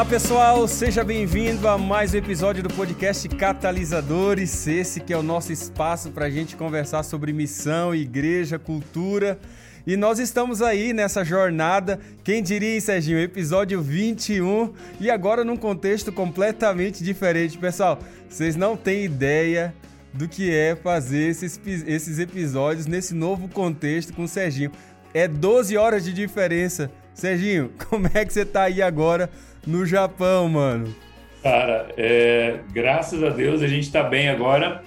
Olá pessoal, seja bem-vindo a mais um episódio do podcast Catalisadores. Esse que é o nosso espaço para a gente conversar sobre missão, igreja, cultura. E nós estamos aí nessa jornada, quem diria, hein, Serginho? Episódio 21 e agora num contexto completamente diferente. Pessoal, vocês não têm ideia do que é fazer esses, esses episódios nesse novo contexto com o Serginho. É 12 horas de diferença. Serginho, como é que você tá aí agora no Japão, mano? Cara, é, graças a Deus a gente está bem agora.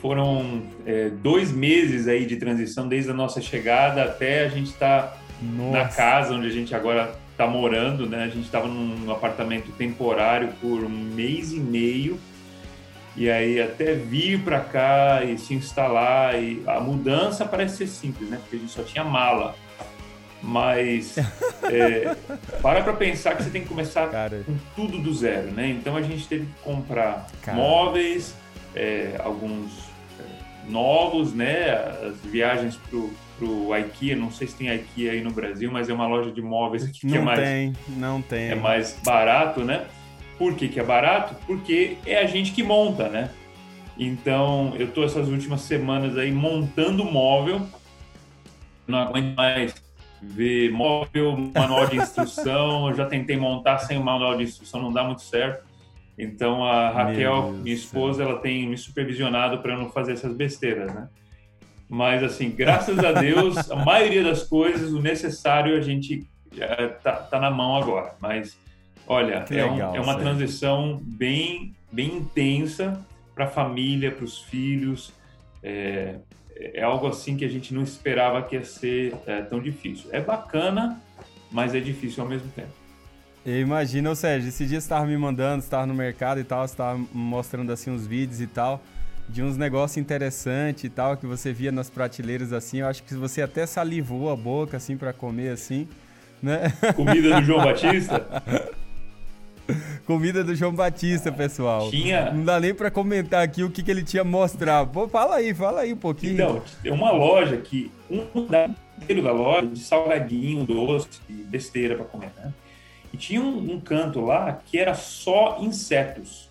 Foram é, dois meses aí de transição desde a nossa chegada até a gente estar tá na casa onde a gente agora está morando, né? A gente estava num apartamento temporário por um mês e meio e aí até vir para cá e se instalar e a mudança parece ser simples, né? Porque a gente só tinha mala mas é, para para pensar que você tem que começar Cara. com tudo do zero, né? Então a gente teve que comprar Cara. móveis, é, alguns é, novos, né? As viagens pro, pro IKEA, não sei se tem IKEA aí no Brasil, mas é uma loja de móveis aqui que não é mais tem, não tem. É mais barato, né? Por que, que é barato? Porque é a gente que monta, né? Então eu tô essas últimas semanas aí montando móvel, não aguento mais ver móvel, manual de instrução. Eu já tentei montar sem o manual de instrução, não dá muito certo. Então a Raquel, minha esposa, ela tem me supervisionado para não fazer essas besteiras, né? Mas assim, graças a Deus, a maioria das coisas, o necessário a gente é, tá, tá na mão agora. Mas olha, é, legal, um, é, uma transição bem, bem intensa para a família, para os filhos. É, é algo assim que a gente não esperava que ia ser é, tão difícil. É bacana, mas é difícil ao mesmo tempo. Eu imagino, Sérgio, esse dia você estava me mandando, você estava no mercado e tal, você estava mostrando assim uns vídeos e tal, de uns negócios interessantes e tal, que você via nas prateleiras assim, eu acho que você até salivou a boca assim para comer assim, né? Comida do João Batista? Comida do João Batista, pessoal. Tinha. Não dá nem para comentar aqui o que, que ele tinha mostrado. Pô, fala aí, fala aí um pouquinho. Então, tem uma loja que um inteiro da loja de salgadinho, doce, besteira para comer, né? E tinha um, um, canto lá que era só insetos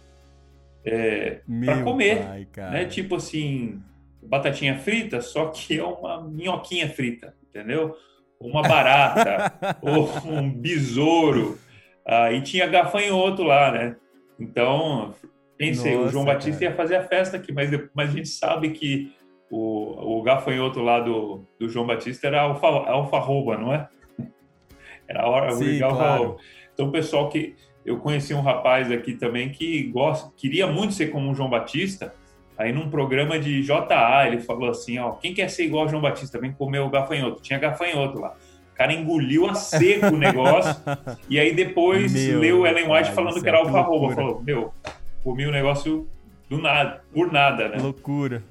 é, para comer, pai, né? Tipo assim, batatinha frita, só que é uma minhoquinha frita, entendeu? Uma barata ou um besouro. Ah, e tinha gafanhoto lá, né? Então, pensei, Nossa, o João Batista cara. ia fazer a festa aqui, mas, mas a gente sabe que o, o gafanhoto lá do, do João Batista era alfa, alfarroba, não é? Era a hora Sim, claro. Então, pessoal que... Eu conheci um rapaz aqui também que gosta, queria muito ser como o João Batista, Aí num programa de JA, ele falou assim, ó, quem quer ser igual ao João Batista, vem comer o gafanhoto. Tinha gafanhoto lá. O cara engoliu a seco o negócio. e aí depois meu leu Ellen White falando que era alfarroba. Falou, meu, comi o negócio do nada, por nada, né? Loucura.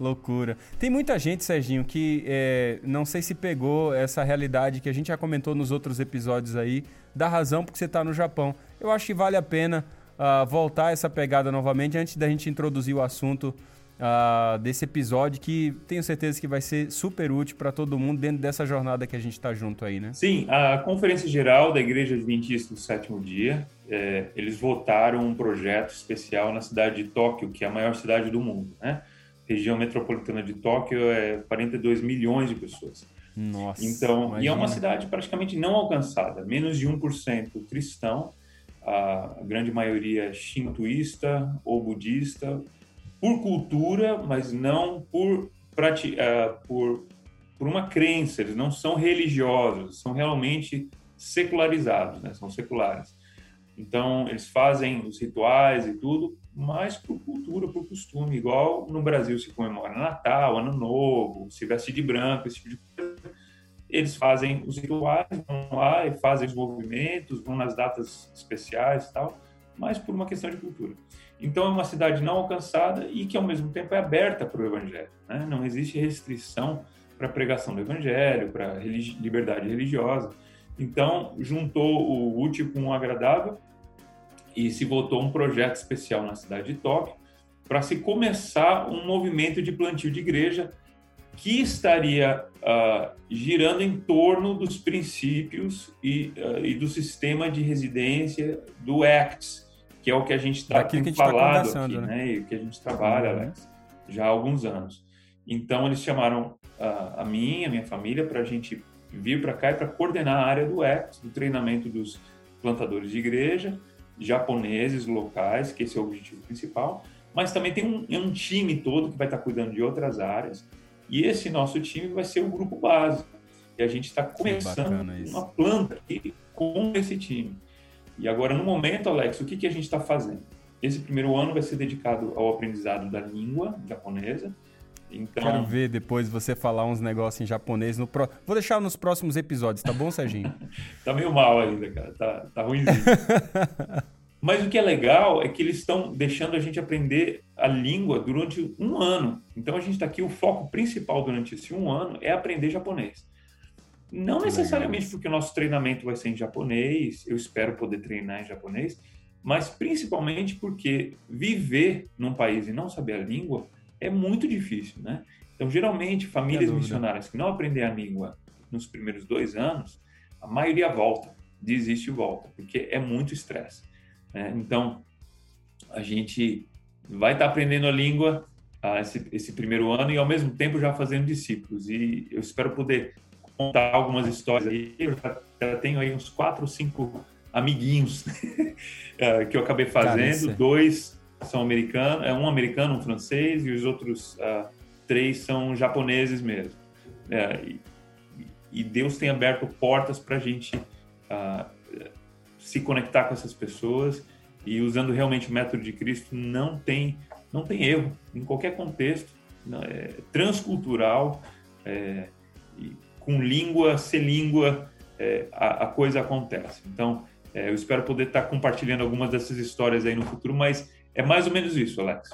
Loucura. Tem muita gente, Serginho, que é, não sei se pegou essa realidade que a gente já comentou nos outros episódios aí, da razão porque você está no Japão. Eu acho que vale a pena uh, voltar essa pegada novamente antes da gente introduzir o assunto uh, desse episódio que tenho certeza que vai ser super útil para todo mundo dentro dessa jornada que a gente está junto aí, né? Sim, a Conferência Geral da Igreja Adventista do Sétimo Dia, é, eles votaram um projeto especial na cidade de Tóquio, que é a maior cidade do mundo, né? Região metropolitana de Tóquio é 42 milhões de pessoas. Nossa. Então, imagina. e é uma cidade praticamente não alcançada, menos de 1% cristão, a grande maioria shintoísta ou budista, por cultura, mas não por, uh, por, por uma crença. Eles não são religiosos, são realmente secularizados, né? são seculares. Então, eles fazem os rituais e tudo, mas por cultura, por costume, igual no Brasil se comemora Natal, Ano Novo, se veste de branco, esse tipo de coisa. Eles fazem os rituais, vão lá e fazem os movimentos, vão nas datas especiais e tal, mas por uma questão de cultura. Então, é uma cidade não alcançada e que, ao mesmo tempo, é aberta para o evangelho. Né? Não existe restrição para a pregação do evangelho, para religi liberdade religiosa. Então, juntou o útil com o agradável e se votou um projeto especial na cidade de Tóquio para se começar um movimento de plantio de igreja que estaria uh, girando em torno dos princípios e, uh, e, do sistema de residência do ACTS, que é o que a gente está tá falado tá aqui, né? né? E que a gente trabalha, uhum. Alex, já há alguns anos. Então, eles chamaram uh, a mim, a minha família, para a gente vir para cá e para coordenar a área do ACTS, do treinamento dos plantadores de igreja, japoneses locais, que esse é o objetivo principal, mas também tem um, um time todo que vai estar tá cuidando de outras áreas, e esse nosso time vai ser o grupo básico. E a gente está começando uma planta aqui com esse time. E agora, no momento, Alex, o que, que a gente está fazendo? Esse primeiro ano vai ser dedicado ao aprendizado da língua japonesa. Então... Quero ver depois você falar uns negócios em japonês. No pro... Vou deixar nos próximos episódios, tá bom, Serginho? tá meio mal ainda, cara. Tá, tá ruimzinho. Mas o que é legal é que eles estão deixando a gente aprender a língua durante um ano. Então a gente está aqui, o foco principal durante esse um ano é aprender japonês. Não necessariamente legal. porque o nosso treinamento vai ser em japonês, eu espero poder treinar em japonês, mas principalmente porque viver num país e não saber a língua é muito difícil, né? Então, geralmente, famílias missionárias que não aprendem a língua nos primeiros dois anos, a maioria volta, desiste e volta, porque é muito estresse. Né? Então, a gente vai estar tá aprendendo a língua ah, esse, esse, primeiro ano e, ao mesmo tempo, já fazendo discípulos. E eu espero poder contar algumas histórias aí. Eu já, já tenho aí uns quatro ou cinco amiguinhos ah, que eu acabei fazendo. Cara, Dois são americanos, é um americano, um francês, e os outros uh, três são japoneses mesmo. É, e, e, Deus tem aberto portas para a gente uh, se conectar com essas pessoas e usando realmente o método de Cristo não tem não tem erro em qualquer contexto não, é transcultural é, com língua sem língua é, a, a, coisa acontece então é, eu espero poder estar compartilhando algumas dessas histórias aí no futuro mas é mais ou menos isso Alex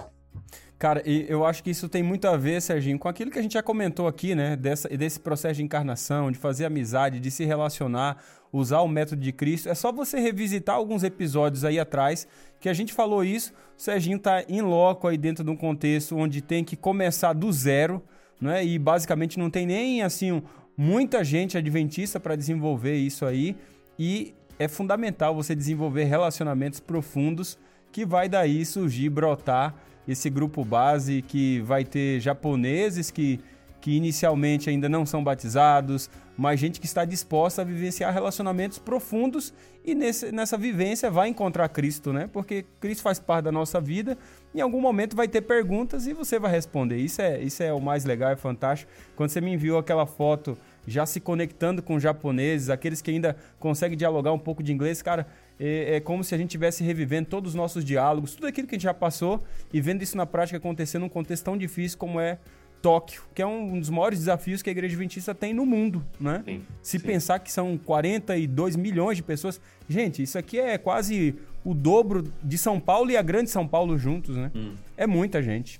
Cara, e eu acho que isso tem muito a ver, Serginho, com aquilo que a gente já comentou aqui, né? Dessa, desse processo de encarnação, de fazer amizade, de se relacionar, usar o método de Cristo. É só você revisitar alguns episódios aí atrás que a gente falou isso. O Serginho tá em loco aí dentro de um contexto onde tem que começar do zero, né? E basicamente não tem nem assim muita gente adventista para desenvolver isso aí. E é fundamental você desenvolver relacionamentos profundos que vai daí surgir, brotar esse grupo base que vai ter japoneses que, que inicialmente ainda não são batizados, mas gente que está disposta a vivenciar relacionamentos profundos e nesse, nessa vivência vai encontrar Cristo, né? Porque Cristo faz parte da nossa vida. Em algum momento vai ter perguntas e você vai responder. Isso é, isso é o mais legal, é fantástico. Quando você me enviou aquela foto já se conectando com japoneses, aqueles que ainda conseguem dialogar um pouco de inglês, cara, é, é, como se a gente estivesse revivendo todos os nossos diálogos, tudo aquilo que a gente já passou e vendo isso na prática acontecer num contexto tão difícil como é Tóquio, que é um dos maiores desafios que a igreja adventista tem no mundo, né? Sim, Se sim. pensar que são 42 milhões de pessoas, gente, isso aqui é quase o dobro de São Paulo e a grande São Paulo juntos, né? Hum. É muita gente.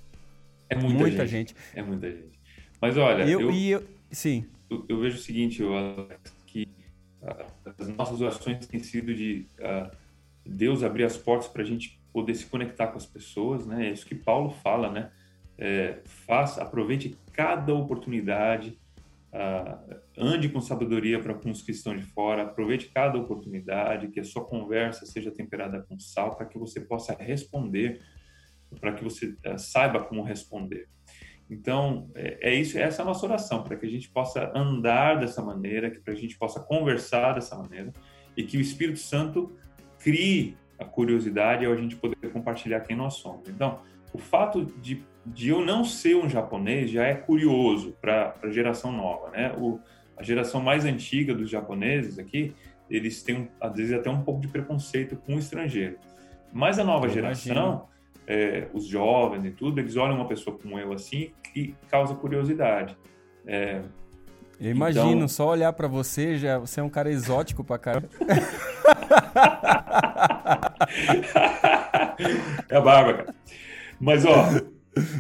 É muita, muita gente. gente. É muita gente. Mas olha, eu, eu, eu sim. Eu, eu, vejo o seguinte, Alex, as nossas orações têm sido de uh, Deus abrir as portas para a gente poder se conectar com as pessoas, né? É isso que Paulo fala, né? É, faça, aproveite cada oportunidade, uh, ande com sabedoria para com os que estão de fora, aproveite cada oportunidade, que a sua conversa seja temperada com sal, para que você possa responder, para que você uh, saiba como responder. Então, é, é isso, essa é a nossa oração, para que a gente possa andar dessa maneira, que para a gente possa conversar dessa maneira e que o Espírito Santo crie a curiosidade ao a gente poder compartilhar quem nós somos. Então, o fato de, de eu não ser um japonês já é curioso para a geração nova, né? O, a geração mais antiga dos japoneses aqui, eles têm, às vezes, até um pouco de preconceito com o estrangeiro. Mas a nova eu geração, imagino é, os jovens e tudo, eles olham uma pessoa como eu assim e causa curiosidade. É, eu imagino, então... só olhar para você, já você é um cara exótico pra caramba. é a barba, cara. Mas, ó,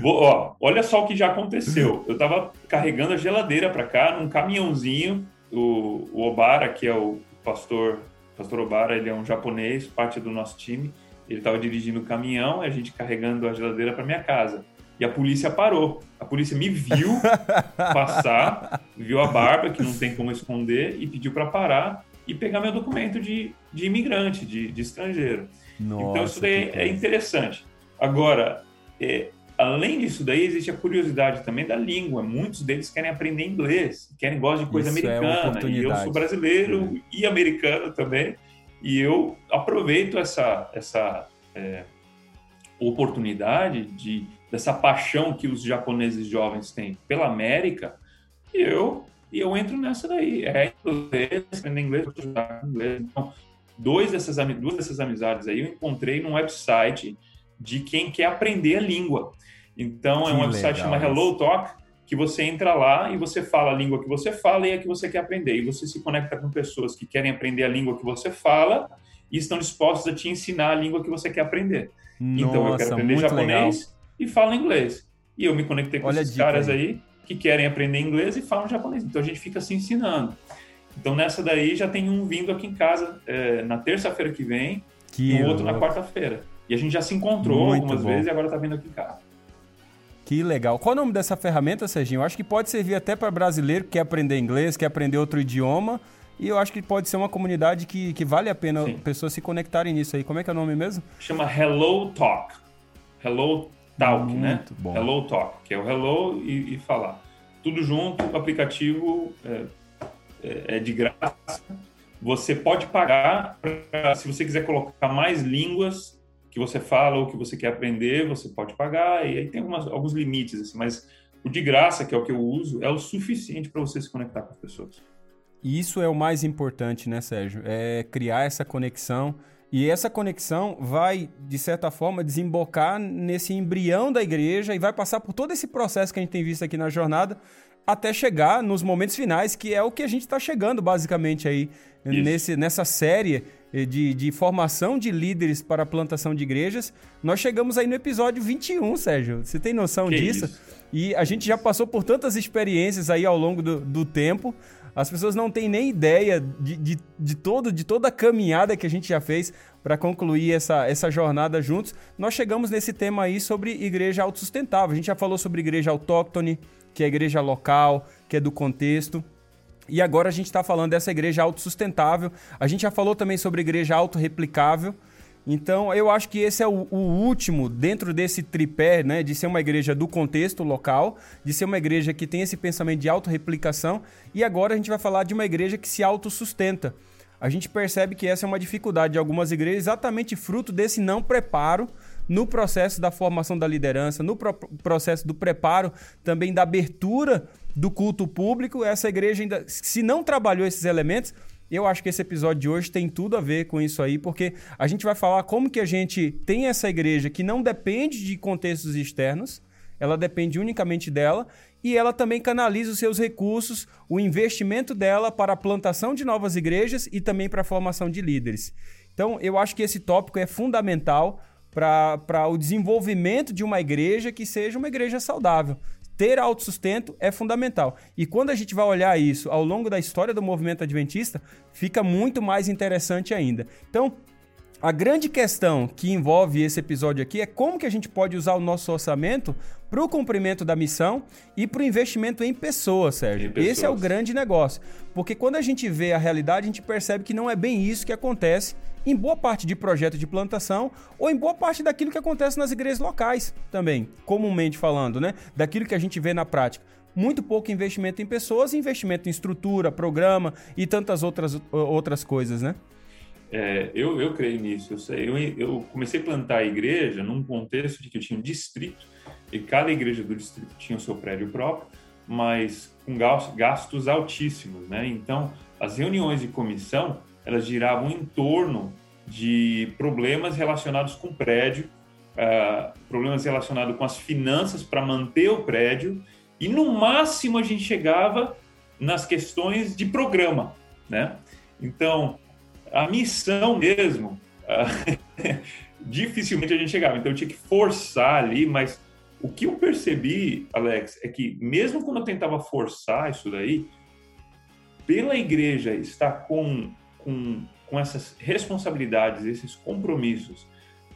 vou, ó, olha só o que já aconteceu. Eu tava carregando a geladeira para cá num caminhãozinho. O, o Obara, que é o pastor, pastor Obara, ele é um japonês, parte do nosso time. Ele estava dirigindo o caminhão e a gente carregando a geladeira para minha casa. e a polícia parou. A polícia me viu passar, viu a barba, que não tem como esconder, e pediu para parar e pegar meu documento de, de imigrante, de, de estrangeiro. Nossa, então, isso daí é interessante. Agora, é, além disso daí, existe a curiosidade também da língua. Muitos deles querem aprender inglês, querem gostar de coisa Isso é americana. É e eu sou brasileiro e americano também. E eu aproveito essa, essa é, oportunidade de dessa paixão que os japoneses jovens têm pela América. E eu e eu entro nessa daí. É inglês, aprender inglês, inglês. Então, dois dessas, duas dessas amizades aí eu encontrei num website de quem quer aprender a língua. Então, que é um website chama Hello Talk, que você entra lá e você fala a língua que você fala e a que você quer aprender. E você se conecta com pessoas que querem aprender a língua que você fala e estão dispostos a te ensinar a língua que você quer aprender. Nossa, então, eu quero aprender japonês legal. e falo inglês. E eu me conectei com Olha esses caras aí. aí que querem aprender inglês e falam japonês. Então, a gente fica se ensinando. Então, nessa daí, já tem um vindo aqui em casa é, na terça-feira que vem que e o outro na quarta-feira. E a gente já se encontrou Muito algumas bom. vezes e agora está vindo aqui em casa. Que legal. Qual o nome dessa ferramenta, Serginho? Eu acho que pode servir até para brasileiro que quer aprender inglês, quer aprender outro idioma. E eu acho que pode ser uma comunidade que, que vale a pena Sim. pessoas se conectarem nisso aí. Como é que é o nome mesmo? Chama Hello Talk. Hello Talk, né? Muito né? Bom. Hello Talk, que é o hello e, e falar. Tudo junto, o aplicativo é, é, é de graça. Você pode pagar, pra, se você quiser colocar mais línguas, que você fala ou que você quer aprender, você pode pagar, e aí tem algumas, alguns limites, assim, mas o de graça, que é o que eu uso, é o suficiente para você se conectar com as pessoas. Isso é o mais importante, né, Sérgio? É criar essa conexão. E essa conexão vai, de certa forma, desembocar nesse embrião da igreja e vai passar por todo esse processo que a gente tem visto aqui na jornada, até chegar nos momentos finais, que é o que a gente está chegando, basicamente, aí, nesse, nessa série de, de formação de líderes para a plantação de igrejas. Nós chegamos aí no episódio 21, Sérgio. Você tem noção que disso? Isso? E a gente já passou por tantas experiências aí ao longo do, do tempo. As pessoas não têm nem ideia de, de, de, todo, de toda a caminhada que a gente já fez para concluir essa, essa jornada juntos. Nós chegamos nesse tema aí sobre igreja autossustentável. A gente já falou sobre igreja autóctone, que é a igreja local, que é do contexto. E agora a gente está falando dessa igreja autossustentável. A gente já falou também sobre igreja autorreplicável. Então, eu acho que esse é o, o, último dentro desse tripé, né, de ser uma igreja do contexto local, de ser uma igreja que tem esse pensamento de autorreplicação, e agora a gente vai falar de uma igreja que se autossustenta. A gente percebe que essa é uma dificuldade de algumas igrejas, exatamente fruto desse não preparo no processo da formação da liderança, no pro processo do preparo também da abertura do culto público. Essa igreja ainda, se não trabalhou esses elementos, eu acho que esse episódio de hoje tem tudo a ver com isso aí, porque a gente vai falar como que a gente tem essa igreja que não depende de contextos externos, ela depende unicamente dela e ela também canaliza os seus recursos, o investimento dela para a plantação de novas igrejas e também para a formação de líderes. Então, eu acho que esse tópico é fundamental para o desenvolvimento de uma igreja que seja uma igreja saudável ter autossustento é fundamental. E quando a gente vai olhar isso ao longo da história do movimento adventista, fica muito mais interessante ainda. Então, a grande questão que envolve esse episódio aqui é como que a gente pode usar o nosso orçamento para o cumprimento da missão e para o investimento em pessoas, Sérgio. Pessoas. Esse é o grande negócio. Porque quando a gente vê a realidade, a gente percebe que não é bem isso que acontece em boa parte de projetos de plantação ou em boa parte daquilo que acontece nas igrejas locais também, comumente falando, né? Daquilo que a gente vê na prática. Muito pouco investimento em pessoas, investimento em estrutura, programa e tantas outras, outras coisas, né? É, eu, eu creio nisso. Eu, eu comecei a plantar a igreja num contexto de que eu tinha um distrito e cada igreja do distrito tinha o seu prédio próprio, mas com gastos altíssimos, né? Então, as reuniões de comissão elas giravam em torno de problemas relacionados com o prédio, uh, problemas relacionados com as finanças para manter o prédio, e no máximo a gente chegava nas questões de programa, né? Então, a missão mesmo, uh, dificilmente a gente chegava. Então, eu tinha que forçar ali, mas o que eu percebi, Alex, é que mesmo quando eu tentava forçar isso daí, pela igreja estar com com, com essas responsabilidades, esses compromissos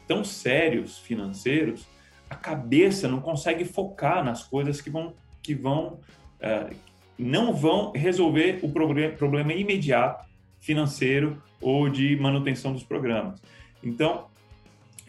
tão sérios financeiros, a cabeça não consegue focar nas coisas que vão, que vão uh, não vão resolver o problema imediato financeiro ou de manutenção dos programas. Então,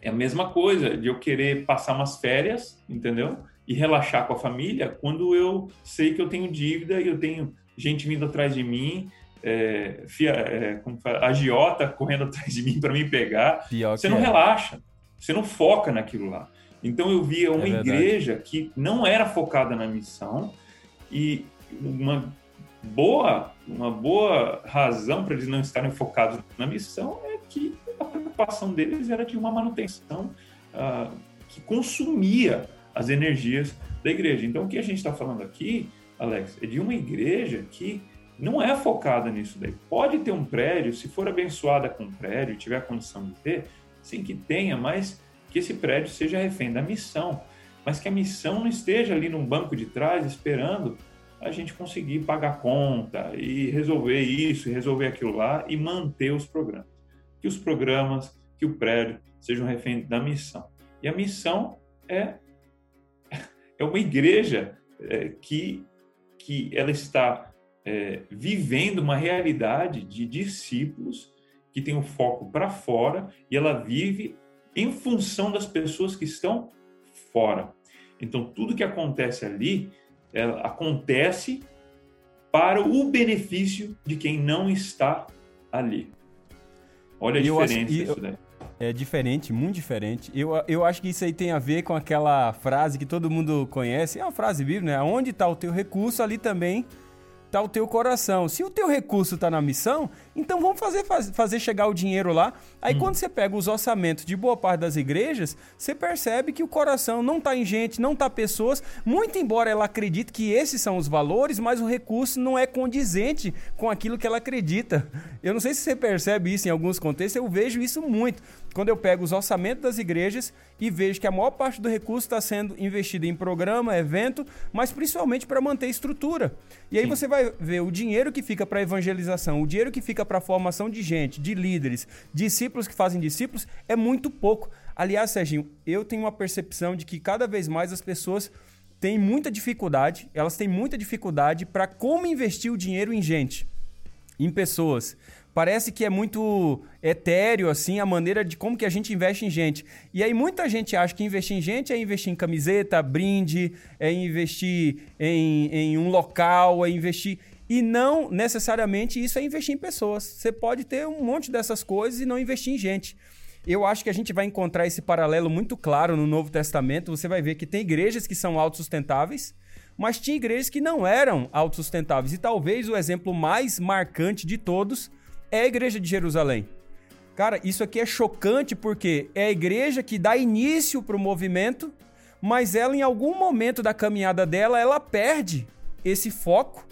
é a mesma coisa de eu querer passar umas férias, entendeu? E relaxar com a família quando eu sei que eu tenho dívida e eu tenho gente vindo atrás de mim, é, fia, é, agiota correndo atrás de mim para me pegar. Pior você não é. relaxa, você não foca naquilo lá. Então eu via uma é igreja que não era focada na missão e uma boa, uma boa razão para eles não estarem focados na missão é que a preocupação deles era de uma manutenção uh, que consumia as energias da igreja. Então, o que a gente está falando aqui, Alex, é de uma igreja que não é focada nisso daí. Pode ter um prédio, se for abençoada com um prédio, tiver condição de ter, sim que tenha, mas que esse prédio seja refém da missão. Mas que a missão não esteja ali num banco de trás esperando a gente conseguir pagar conta e resolver isso, resolver aquilo lá e manter os programas. Que os programas, que o prédio sejam refém da missão. E a missão é, é uma igreja é, que, que ela está é, vivendo uma realidade de discípulos que tem o foco para fora e ela vive em função das pessoas que estão fora. Então, tudo que acontece ali ela acontece para o benefício de quem não está ali. Olha a eu diferença acho, daí. É diferente, muito diferente. Eu, eu acho que isso aí tem a ver com aquela frase que todo mundo conhece. É uma frase bíblica, né? Onde está o teu recurso, ali também está o teu coração. Se o teu recurso está na missão, então vamos fazer, faz, fazer chegar o dinheiro lá. Aí hum. quando você pega os orçamentos de boa parte das igrejas, você percebe que o coração não está em gente, não está pessoas, muito embora ela acredite que esses são os valores, mas o recurso não é condizente com aquilo que ela acredita. Eu não sei se você percebe isso em alguns contextos, eu vejo isso muito quando eu pego os orçamentos das igrejas e vejo que a maior parte do recurso está sendo investido em programa, evento, mas principalmente para manter estrutura. E aí Sim. você vai ver o dinheiro que fica para evangelização, o dinheiro que fica para formação de gente, de líderes, discípulos que fazem discípulos, é muito pouco. Aliás, Serginho, eu tenho uma percepção de que cada vez mais as pessoas têm muita dificuldade, elas têm muita dificuldade para como investir o dinheiro em gente, em pessoas parece que é muito etéreo, assim, a maneira de como que a gente investe em gente. E aí muita gente acha que investir em gente é investir em camiseta, brinde, é investir em, em um local, é investir... E não necessariamente isso é investir em pessoas. Você pode ter um monte dessas coisas e não investir em gente. Eu acho que a gente vai encontrar esse paralelo muito claro no Novo Testamento. Você vai ver que tem igrejas que são autossustentáveis, mas tinha igrejas que não eram autossustentáveis. E talvez o exemplo mais marcante de todos é a igreja de Jerusalém. Cara, isso aqui é chocante porque é a igreja que dá início para o movimento, mas ela, em algum momento da caminhada dela, ela perde esse foco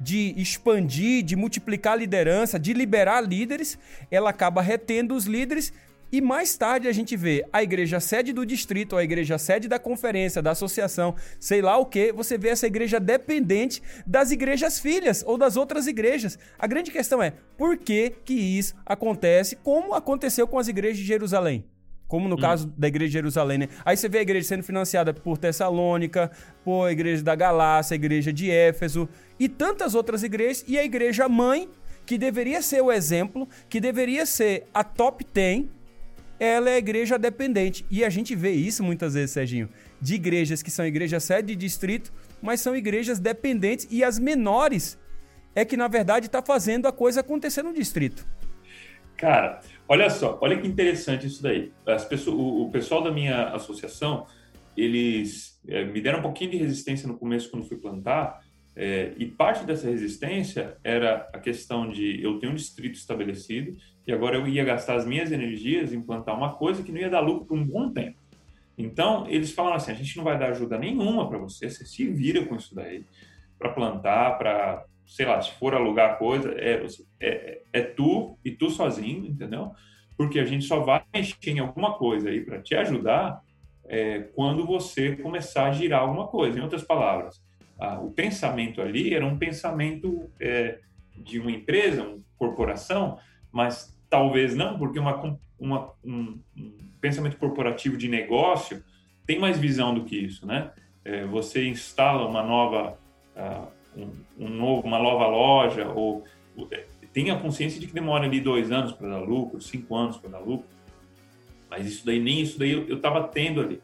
de expandir, de multiplicar a liderança, de liberar líderes. Ela acaba retendo os líderes e mais tarde a gente vê a igreja sede do distrito, a igreja sede da conferência, da associação, sei lá o que, você vê essa igreja dependente das igrejas filhas ou das outras igrejas. A grande questão é, por que que isso acontece como aconteceu com as igrejas de Jerusalém? Como no hum. caso da igreja de Jerusalém, né? Aí você vê a igreja sendo financiada por Tessalônica, por a igreja da Galácia, a igreja de Éfeso e tantas outras igrejas, e a igreja mãe, que deveria ser o exemplo, que deveria ser a top 10 ela é igreja dependente. E a gente vê isso muitas vezes, Serginho, de igrejas que são igrejas sede de distrito, mas são igrejas dependentes e as menores é que na verdade está fazendo a coisa acontecer no distrito. Cara, olha só, olha que interessante isso daí. As pessoas, o, o pessoal da minha associação, eles é, me deram um pouquinho de resistência no começo quando fui plantar, é, e parte dessa resistência era a questão de eu ter um distrito estabelecido e agora eu ia gastar as minhas energias em plantar uma coisa que não ia dar lucro por um bom tempo. Então, eles falam assim: a gente não vai dar ajuda nenhuma para você, você se vira com isso daí, para plantar, para, sei lá, se for alugar coisa, é, é, é tu e tu sozinho, entendeu? Porque a gente só vai mexer em alguma coisa aí para te ajudar é, quando você começar a girar alguma coisa. Em outras palavras, a, o pensamento ali era um pensamento é, de uma empresa, uma corporação, mas talvez não, porque uma, uma, um, um pensamento corporativo de negócio tem mais visão do que isso, né? É, você instala uma nova, uh, um, um, novo, uma nova loja ou é, tenha consciência de que demora ali dois anos para dar lucro, cinco anos para dar lucro, mas isso daí nem isso daí eu estava tendo ali.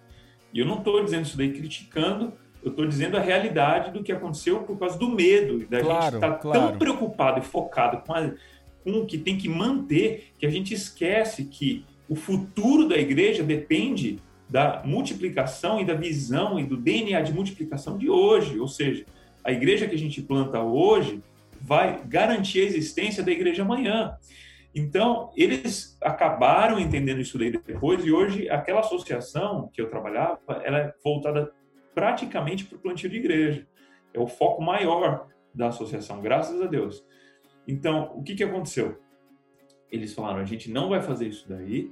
E eu não estou dizendo isso daí criticando, eu estou dizendo a realidade do que aconteceu por causa do medo da claro, gente estar tá claro. tão preocupado e focado com, a, com o que tem que manter que a gente esquece que o futuro da igreja depende da multiplicação e da visão e do DNA de multiplicação de hoje, ou seja, a igreja que a gente planta hoje vai garantir a existência da igreja amanhã. Então, eles acabaram entendendo isso daí depois e hoje aquela associação que eu trabalhava, ela é voltada praticamente para o plantio de igreja. É o foco maior da associação, graças a Deus. Então, o que, que aconteceu? Eles falaram, a gente não vai fazer isso daí,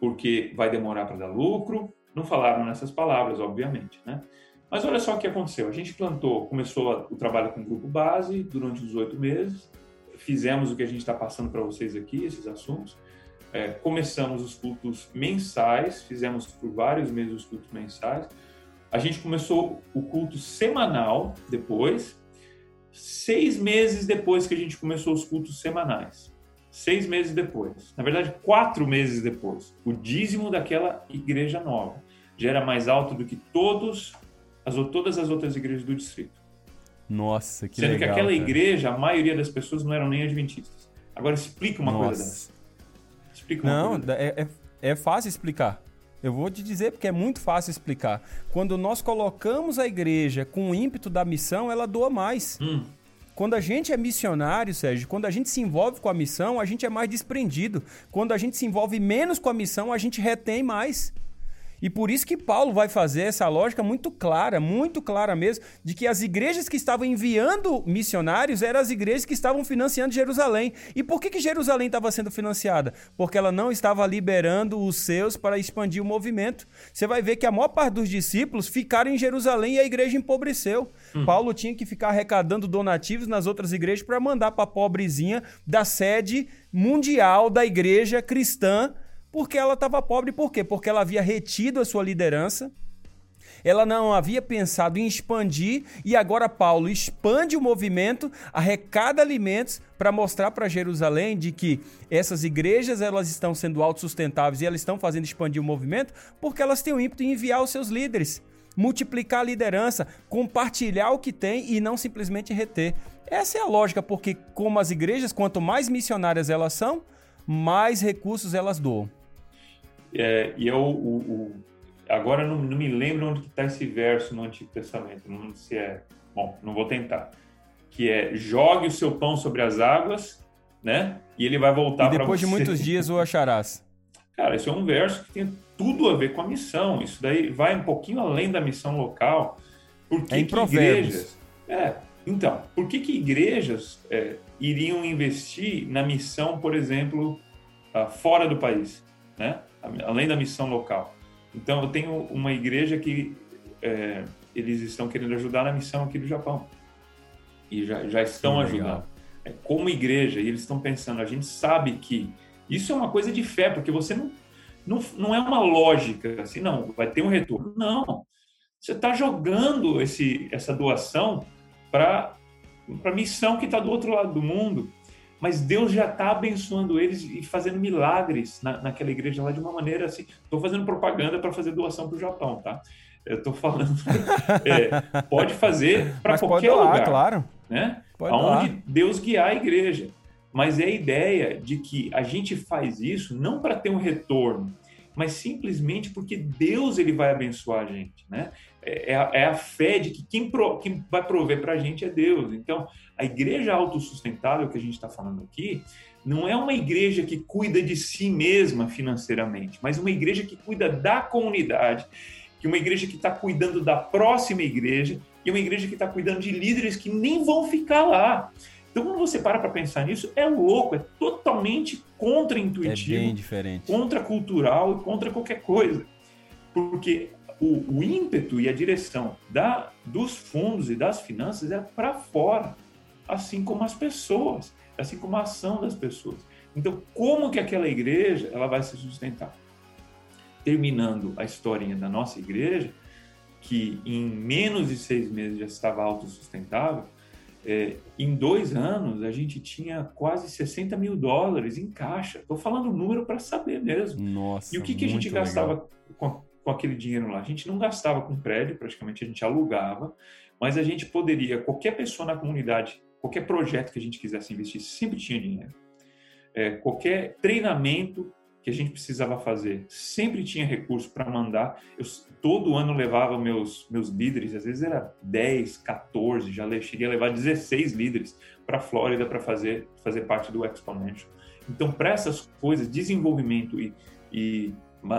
porque vai demorar para dar lucro. Não falaram nessas palavras, obviamente, né? Mas olha só o que aconteceu. A gente plantou, começou o trabalho com o grupo base durante os oito meses. Fizemos o que a gente está passando para vocês aqui, esses assuntos. É, começamos os cultos mensais, fizemos por vários meses os cultos mensais. A gente começou o culto semanal depois, seis meses depois que a gente começou os cultos semanais. Seis meses depois. Na verdade, quatro meses depois. O dízimo daquela igreja nova já era mais alto do que todos as, todas as outras igrejas do distrito. Nossa, que Sendo legal. Sendo que aquela cara. igreja, a maioria das pessoas não eram nem adventistas. Agora explica uma Nossa. coisa dessa. Explica uma não, coisa dessa. É, é, é fácil explicar. Eu vou te dizer porque é muito fácil explicar. Quando nós colocamos a igreja com o ímpeto da missão, ela doa mais. Hum. Quando a gente é missionário, Sérgio, quando a gente se envolve com a missão, a gente é mais desprendido. Quando a gente se envolve menos com a missão, a gente retém mais. E por isso que Paulo vai fazer essa lógica muito clara, muito clara mesmo, de que as igrejas que estavam enviando missionários eram as igrejas que estavam financiando Jerusalém. E por que, que Jerusalém estava sendo financiada? Porque ela não estava liberando os seus para expandir o movimento. Você vai ver que a maior parte dos discípulos ficaram em Jerusalém e a igreja empobreceu. Hum. Paulo tinha que ficar arrecadando donativos nas outras igrejas para mandar para a pobrezinha da sede mundial da igreja cristã porque ela estava pobre. Por quê? Porque ela havia retido a sua liderança, ela não havia pensado em expandir e agora Paulo expande o movimento, arrecada alimentos para mostrar para Jerusalém de que essas igrejas elas estão sendo autossustentáveis e elas estão fazendo expandir o movimento porque elas têm o ímpeto em enviar os seus líderes, multiplicar a liderança, compartilhar o que tem e não simplesmente reter. Essa é a lógica, porque como as igrejas, quanto mais missionárias elas são, mais recursos elas doam. É, e eu, o, o, agora não, não, me lembro onde está esse verso no Antigo Testamento, não se é, bom, não vou tentar, que é jogue o seu pão sobre as águas, né? E ele vai voltar para depois de muitos dias o acharás. Cara, isso é um verso que tem tudo a ver com a missão. Isso daí vai um pouquinho além da missão local. Por que, é que igrejas? É, então, por que, que igrejas é, iriam investir na missão, por exemplo, uh, fora do país, né? Além da missão local. Então, eu tenho uma igreja que é, eles estão querendo ajudar na missão aqui do Japão. E já, já estão ajudando. É, como igreja, e eles estão pensando, a gente sabe que isso é uma coisa de fé, porque você não, não, não é uma lógica, assim, não, vai ter um retorno. Não. Você está jogando esse, essa doação para a missão que está do outro lado do mundo mas Deus já está abençoando eles e fazendo milagres na, naquela igreja lá de uma maneira assim. Estou fazendo propaganda para fazer doação para o Japão, tá? Eu estou falando. é, pode fazer para qualquer doar, lugar. claro. Né? Pode Aonde doar. Deus guiar a igreja. Mas é a ideia de que a gente faz isso não para ter um retorno, mas simplesmente porque Deus ele vai abençoar a gente, né? É, é, a, é fé de que quem, pro, quem vai prover para a gente é Deus. Então, a igreja autossustentável que a gente está falando aqui não é uma igreja que cuida de si mesma financeiramente, mas uma igreja que cuida da comunidade, que uma igreja que está cuidando da próxima igreja e uma igreja que está cuidando de líderes que nem vão ficar lá. Então, quando você para para pensar nisso, é louco, é totalmente contra-intuitivo, é bem diferente, contra-cultural e contra qualquer coisa, porque o, o, ímpeto e a direção da, dos fundos e das finanças é para fora, assim como as pessoas, assim como a ação das pessoas. Então, como que aquela igreja ela vai se sustentar? terminando a historinha da nossa igreja, que em menos de seis meses já estava autossustentável, é, em dois anos a gente tinha quase 60 mil dólares em caixa. Estou falando o número para saber mesmo. Nossa, e o que, que a gente gastava com, com, aquele dinheiro lá? A gente não gastava com prédio, praticamente a gente alugava, mas a gente poderia, qualquer pessoa na comunidade, qualquer projeto que a gente quisesse investir, sempre tinha dinheiro. É, qualquer treinamento que a gente precisava fazer. Sempre tinha recurso para mandar. Eu todo ano levava meus meus líderes, às vezes era 10, 14, já cheguei a levar 16 líderes para a Flórida para fazer fazer parte do Exponential. Então, para essas coisas, desenvolvimento e, e,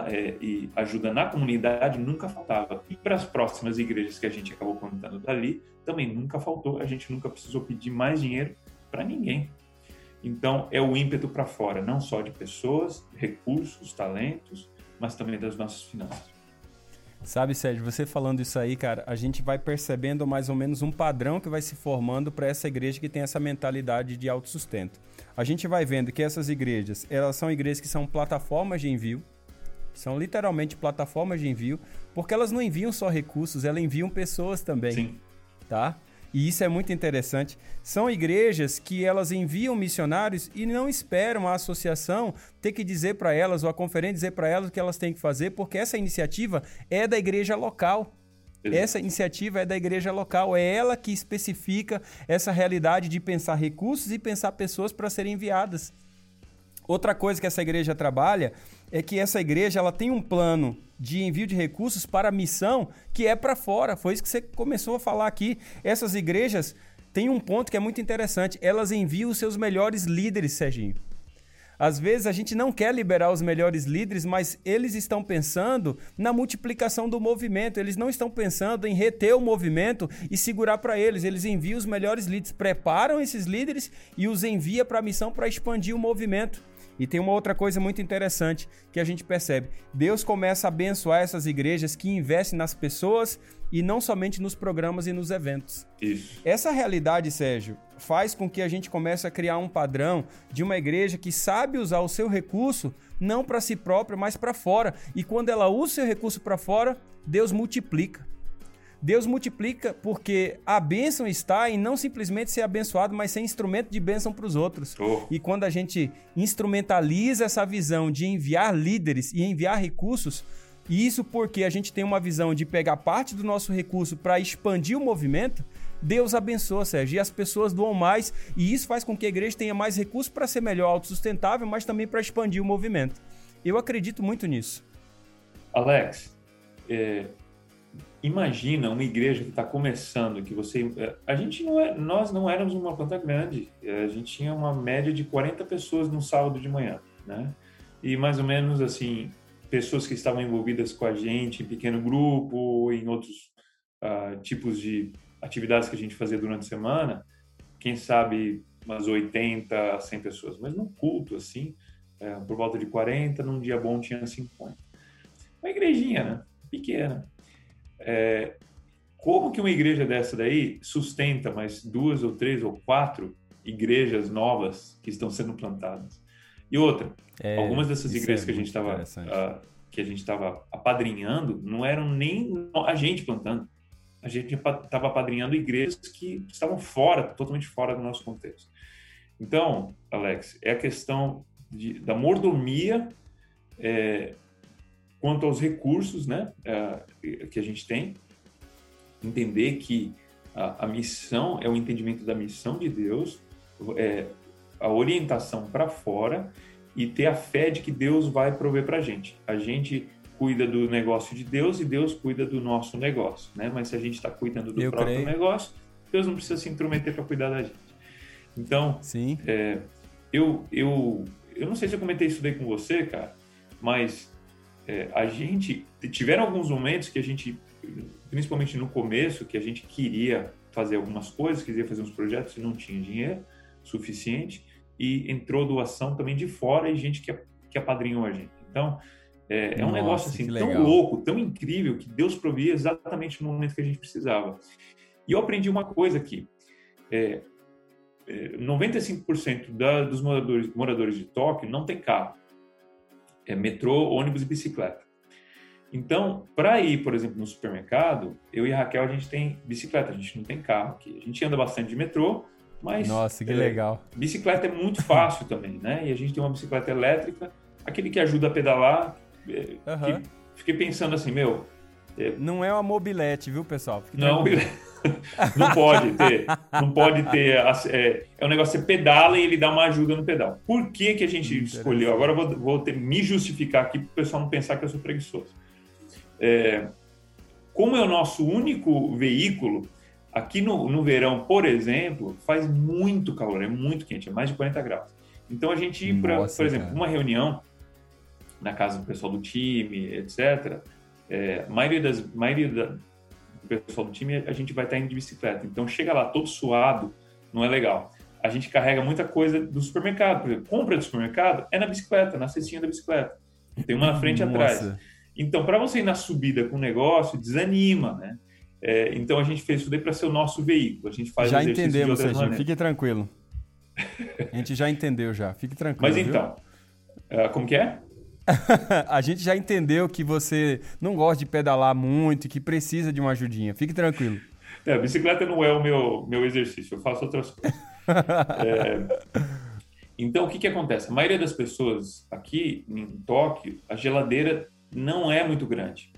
é, e ajuda na comunidade nunca faltava. E para as próximas igrejas que a gente acabou contando dali, também nunca faltou. A gente nunca precisou pedir mais dinheiro para ninguém. Então, é o ímpeto para fora, não só de pessoas, recursos, talentos, mas também das nossas finanças. Sabe, Sérgio, você falando isso aí, cara, a gente vai percebendo mais ou menos um padrão que vai se formando para essa igreja que tem essa mentalidade de autossustento. A gente vai vendo que essas igrejas, elas são igrejas que são plataformas de envio, são literalmente plataformas de envio, porque elas não enviam só recursos, elas enviam pessoas também. Sim. Tá? E isso é muito interessante, são igrejas que elas enviam missionários e não esperam a associação ter que dizer para elas, ou a conferência dizer para elas o que elas têm que fazer, porque essa iniciativa é da igreja local. Essa iniciativa é da igreja local, é ela que especifica essa realidade de pensar recursos e pensar pessoas para serem enviadas. Outra coisa que essa igreja trabalha é que essa igreja ela tem um plano de envio de recursos para a missão que é para fora. Foi isso que você começou a falar aqui. Essas igrejas têm um ponto que é muito interessante. Elas enviam os seus melhores líderes, Serginho. Às vezes a gente não quer liberar os melhores líderes, mas eles estão pensando na multiplicação do movimento. Eles não estão pensando em reter o movimento e segurar para eles. Eles enviam os melhores líderes, preparam esses líderes e os envia para a missão para expandir o movimento. E tem uma outra coisa muito interessante que a gente percebe. Deus começa a abençoar essas igrejas que investem nas pessoas e não somente nos programas e nos eventos. Isso. Essa realidade, Sérgio, faz com que a gente comece a criar um padrão de uma igreja que sabe usar o seu recurso não para si própria, mas para fora. E quando ela usa o seu recurso para fora, Deus multiplica. Deus multiplica porque a bênção está em não simplesmente ser abençoado, mas ser instrumento de bênção para os outros. Oh. E quando a gente instrumentaliza essa visão de enviar líderes e enviar recursos, e isso porque a gente tem uma visão de pegar parte do nosso recurso para expandir o movimento, Deus abençoa, Sérgio, e as pessoas doam mais, e isso faz com que a igreja tenha mais recursos para ser melhor autossustentável, mas também para expandir o movimento. Eu acredito muito nisso. Alex, é, imagina uma igreja que está começando, que você, é, a gente não é, nós não éramos uma planta grande, é, a gente tinha uma média de 40 pessoas no sábado de manhã, né? E mais ou menos assim, pessoas que estavam envolvidas com a gente em pequeno grupo, em outros uh, tipos de atividades que a gente fazia durante a semana, quem sabe umas 80, 100 pessoas, mas num culto assim, é, por volta de 40, num dia bom tinha 50. Uma igrejinha, né? Pequena. É, como que uma igreja dessa daí sustenta mais duas ou três ou quatro igrejas novas que estão sendo plantadas? E outra, é, algumas dessas igrejas é que a gente estava uh, que a gente estava apadrinhando não eram nem a gente plantando. A gente estava apadrinhando igrejas que estavam fora, totalmente fora do nosso contexto. Então, Alex, é a questão de, da mordomia é, Quanto aos recursos né, uh, que a gente tem, entender que a, a, missão é o entendimento da missão de Deus, é, a orientação para fora e ter a fé de que Deus vai prover para a gente. A gente cuida do negócio de Deus e Deus cuida do nosso negócio, né? Mas se a gente está cuidando do Eu próprio creio. negócio, Deus não precisa se intrometer para cuidar da gente. Então, Sim. É, eu, eu, eu não sei se eu comentei isso daí com você, cara, mas é, a gente tiveram alguns momentos que a gente, principalmente no começo, que a gente queria fazer algumas coisas, queria fazer uns projetos e não tinha dinheiro suficiente e entrou doação também de fora e gente que, que apadrinhou a gente. Então, é, é um negócio assim tão louco, tão incrível que Deus provia exatamente no momento que a gente precisava. E eu aprendi uma coisa aqui. É, é, 95% da, dos moradores, moradores de Tóquio não tem carro é, metrô, ônibus e bicicleta. Então, para ir, por exemplo, no supermercado, eu e a Raquel, a gente tem bicicleta, a gente não tem carro aqui. A gente anda bastante de metrô, mas... Nossa, que é, legal. Bicicleta é muito fácil também, né? E a gente tem uma bicicleta elétrica, aquele que ajuda a pedalar. Uhum. fiquei pensando assim, meu... É... Não é uma mobilete, viu, pessoal? Fique não, não pode ter. Não pode ter. É, é um negócio, você pedala e ele dá uma ajuda no pedal. Por que, que a gente escolheu? Agora eu vou, vou ter, me justificar aqui para o pessoal não pensar que eu sou preguiçoso. É, como é o nosso único veículo, aqui no, no verão, por exemplo, faz muito calor, é muito quente, é mais de 40 graus. Então a gente ir para, por exemplo, uma reunião na casa do pessoal do time, etc. É, a maioria das maioria da, do pessoal do time a gente vai estar indo de bicicleta. Então chega lá todo suado, não é legal. A gente carrega muita coisa do supermercado, por exemplo, compra do supermercado é na bicicleta, na cestinha da bicicleta. Tem uma na frente e atrás. Então, para você ir na subida com o negócio, desanima, né? É, então, a gente fez isso daí para ser o nosso veículo. A gente faz Já entendemos, Serginho. Fique tranquilo. A gente já entendeu, já. Fique tranquilo. Mas então, uh, como que é? a gente já entendeu que você não gosta de pedalar muito e que precisa de uma ajudinha. Fique tranquilo. É, bicicleta não é o meu, meu exercício, eu faço outras coisas. é, então, o que, que acontece? A maioria das pessoas aqui em Tóquio, a geladeira não é muito grande.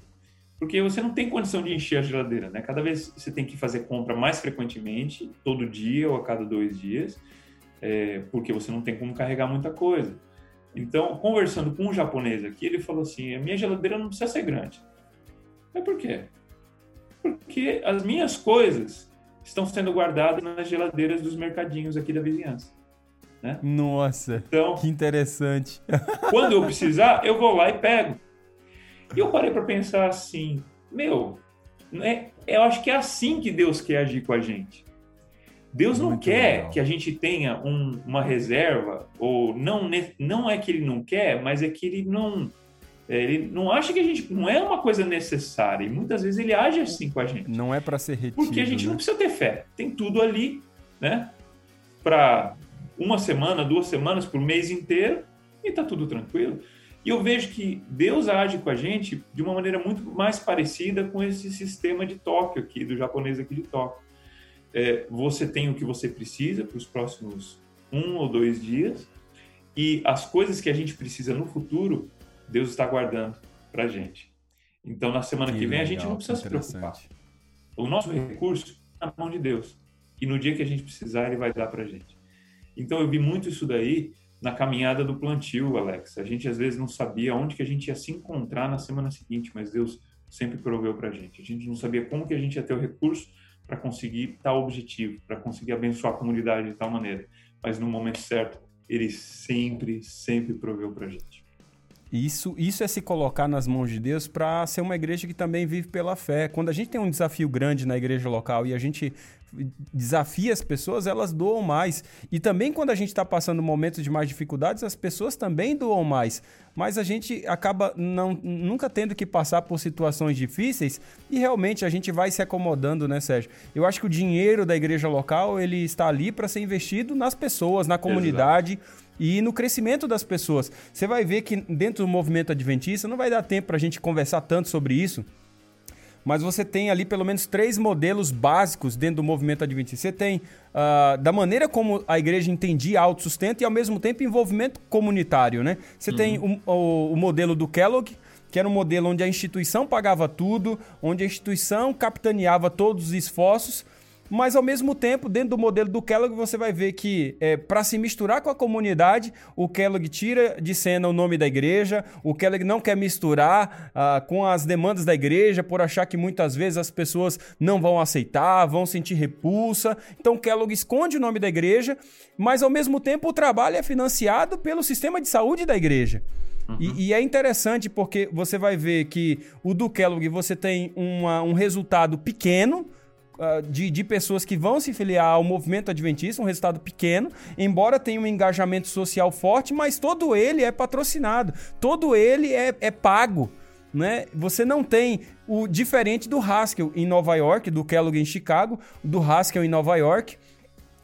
Porque você não tem condição de encher a geladeira, né? Cada vez você tem que fazer compra mais frequentemente, todo dia ou a cada dois dias, é, porque você não tem como carregar muita coisa. Então, conversando com um japonês aqui, ele falou assim: a minha geladeira não precisa ser grande. Mas por quê? Porque as minhas coisas estão sendo guardadas nas geladeiras dos mercadinhos aqui da vizinhança. Né? Nossa, então, que interessante. Quando eu precisar, eu vou lá e pego. E eu parei para pensar assim, meu, né, eu acho que é assim que Deus quer agir com a gente. Deus não quer legal. que a gente tenha um, uma reserva, ou não, não é que ele não quer, mas é que ele não, é, ele não acha que a gente não é uma coisa necessária. E muitas vezes ele age assim com a gente. Não é para ser retido. Porque a gente né? não precisa ter fé. Tem tudo ali, né? Para uma semana, duas semanas, por mês inteiro, e tá tudo tranquilo. E eu vejo que Deus age com a gente de uma maneira muito mais parecida com esse sistema de Tóquio aqui, do japonês aqui de Tóquio. É, você tem o que você precisa para os próximos um ou dois dias e as coisas que a gente precisa no futuro, Deus está guardando para a gente. Então, na semana que, que vem, legal, a gente não precisa se preocupar. O nosso recurso está na mão de Deus. E no dia que a gente precisar, Ele vai dar para a gente. Então, eu vi muito isso daí na caminhada do plantio, Alex. A gente às vezes não sabia onde que a gente ia se encontrar na semana seguinte, mas Deus sempre proveu para a gente. A gente não sabia como que a gente ia ter o recurso para conseguir tal objetivo, para conseguir abençoar a comunidade de tal maneira. Mas no momento certo, Ele sempre, sempre proveu para a gente. Isso, isso é se colocar nas mãos de Deus para ser uma igreja que também vive pela fé. Quando a gente tem um desafio grande na igreja local e a gente desafia as pessoas, elas doam mais. E também quando a gente está passando momentos de mais dificuldades, as pessoas também doam mais. Mas a gente acaba não, nunca tendo que passar por situações difíceis e realmente a gente vai se acomodando, né, Sérgio? Eu acho que o dinheiro da igreja local ele está ali para ser investido nas pessoas, na comunidade. Exato e no crescimento das pessoas. Você vai ver que dentro do movimento adventista não vai dar tempo para a gente conversar tanto sobre isso, mas você tem ali pelo menos três modelos básicos dentro do movimento adventista. Você tem uh, da maneira como a igreja entendia autossustento e ao mesmo tempo envolvimento comunitário, né? Você uhum. tem o, o, o modelo do Kellogg, que era um modelo onde a instituição pagava tudo, onde a instituição capitaneava todos os esforços, mas ao mesmo tempo, dentro do modelo do Kellogg, você vai ver que é, para se misturar com a comunidade, o Kellogg tira de cena o nome da igreja, o Kellogg não quer misturar ah, com as demandas da igreja, por achar que muitas vezes as pessoas não vão aceitar, vão sentir repulsa. Então o Kellogg esconde o nome da igreja, mas ao mesmo tempo o trabalho é financiado pelo sistema de saúde da igreja. Uhum. E, e, é interessante porque você vai ver que o do Kellogg você tem uma, um resultado pequeno, uh, de, de pessoas que vão se filiar ao movimento adventista, um resultado pequeno, embora tenha um engajamento social forte, mas todo ele é patrocinado, todo ele é, é pago. Né? Você não tem o diferente do Haskell em Nova York, do Kellogg em Chicago, do Haskell em Nova York,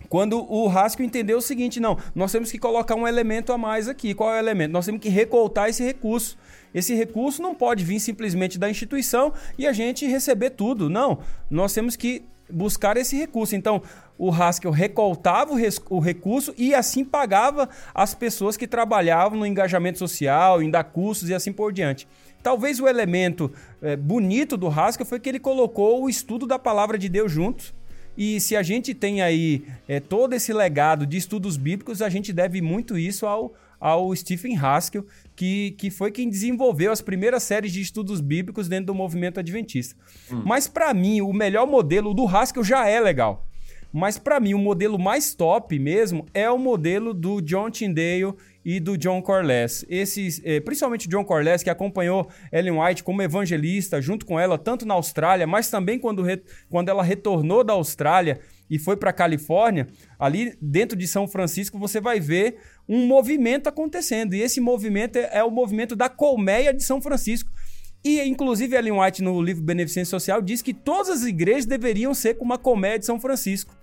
quando o Haskell entendeu o seguinte, não, nós temos que colocar um elemento a mais aqui. Qual é o elemento? Nós temos que recoltar esse recurso. Esse recurso não pode vir simplesmente da instituição e a gente receber tudo. Não, nós temos que buscar esse recurso. Então, o Haskell recoltava o, recurso e assim pagava as pessoas que trabalhavam no engajamento social, em dar cursos e assim por diante. Talvez o elemento é, bonito do Haskell foi que ele colocou o estudo da palavra de Deus juntos e se a gente tem aí é, todo esse legado de estudos bíblicos, a gente deve muito isso ao, ao Stephen Haskell, que, que foi quem desenvolveu as primeiras séries de estudos bíblicos dentro do movimento adventista. Hum. Mas para mim, o melhor modelo do Haskell já é legal. Mas para mim, o modelo mais top mesmo é o modelo do John Tyndale e do John Corliss. Esses, eh, principalmente John Corliss, que acompanhou Ellen White como evangelista junto com ela, tanto na Austrália, mas também quando, re, quando ela retornou da Austrália e foi para a Califórnia, ali dentro de São Francisco, você vai ver um movimento acontecendo. E esse movimento é, é o movimento da colmeia de São Francisco. E, inclusive, Ellen White, no livro Beneficência Social, diz que todas as igrejas deveriam ser como a colmeia de São Francisco.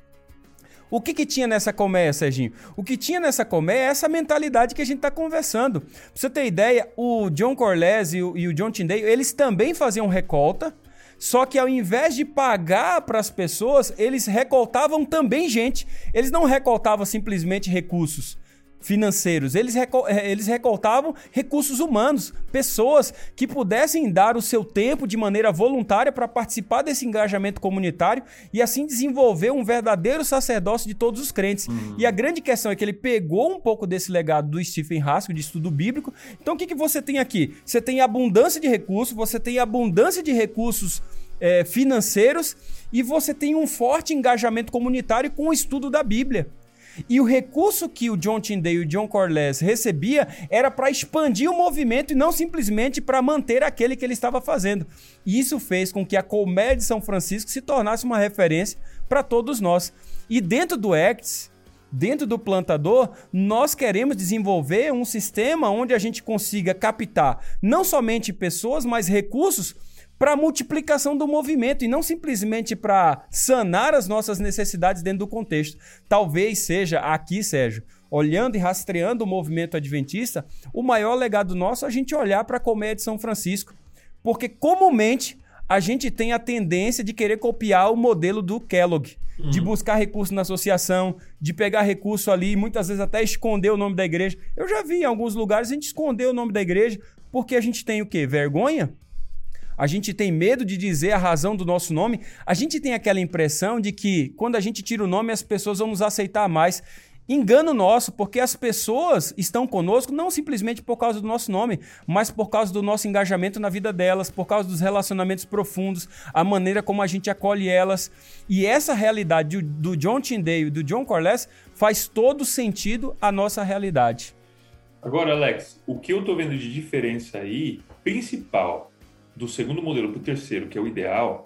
O que, que tinha nessa colmeia, Serginho? O que tinha nessa colmeia é essa mentalidade que a gente está conversando. Pra você ter ideia, o John Corlese e o, e o John Tyndale, eles também faziam recolta, só que ao invés de pagar para as pessoas, eles recoltavam também gente. Eles não recoltavam simplesmente recursos financeiros, eles, recol eh, eles recoltavam recursos humanos, pessoas que pudessem dar o seu tempo de maneira voluntária para participar desse engajamento comunitário e assim desenvolver um verdadeiro sacerdócio de todos os crentes. Uhum. E a grande questão é que ele pegou um pouco desse legado do Stephen Haskell, de estudo bíblico. Então o que, que você tem aqui? Você tem abundância de recursos, você tem abundância de recursos é, financeiros e você tem um forte engajamento comunitário com o estudo da Bíblia. E o recurso que o John Tyndale e o John Corliss recebia era para expandir o movimento e não simplesmente para manter aquele que ele estava fazendo. E isso fez com que a Colmeia de São Francisco se tornasse uma referência para todos nós. E dentro do Acts, dentro do plantador, nós queremos desenvolver um sistema onde a gente consiga captar não somente pessoas, mas recursos para a multiplicação do movimento e não simplesmente para sanar as nossas necessidades dentro do contexto. Talvez seja aqui, Sérgio, olhando e rastreando o movimento adventista, o maior legado nosso é a gente olhar para a Colmeia de São Francisco. Porque comumente a gente tem a tendência de querer copiar o modelo do Kellogg, uhum. de buscar recurso na associação, de pegar recurso ali, muitas vezes até esconder o nome da igreja. Eu já vi em alguns lugares a gente esconder o nome da igreja porque a gente tem o quê? Vergonha? A gente tem medo de dizer a razão do nosso nome, a gente tem aquela impressão de que quando a gente tira o nome as pessoas vão nos aceitar mais. Engano nosso, porque as pessoas estão conosco não simplesmente por causa do nosso nome, mas por causa do nosso engajamento na vida delas, por causa dos relacionamentos profundos, a maneira como a gente acolhe elas. E essa realidade do John Tyndale e do John Corliss faz todo sentido à nossa realidade. Agora, Alex, o que eu estou vendo de diferença aí, principal, do segundo modelo para o terceiro, que é o ideal,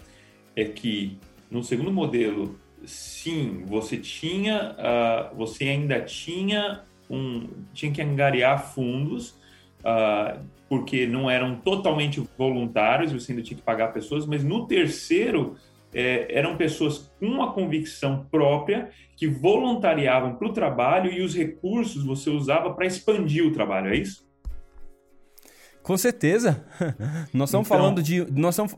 é que no segundo modelo, sim, você tinha, uh, você ainda tinha um, tinha que angariar fundos, uh, porque não eram totalmente voluntários, você ainda tinha que pagar pessoas, mas no terceiro é, eram pessoas com uma convicção própria que voluntariavam para o trabalho e os recursos você usava para expandir o trabalho, é isso? Com certeza. nós estamos então, falando de. Nós estamos.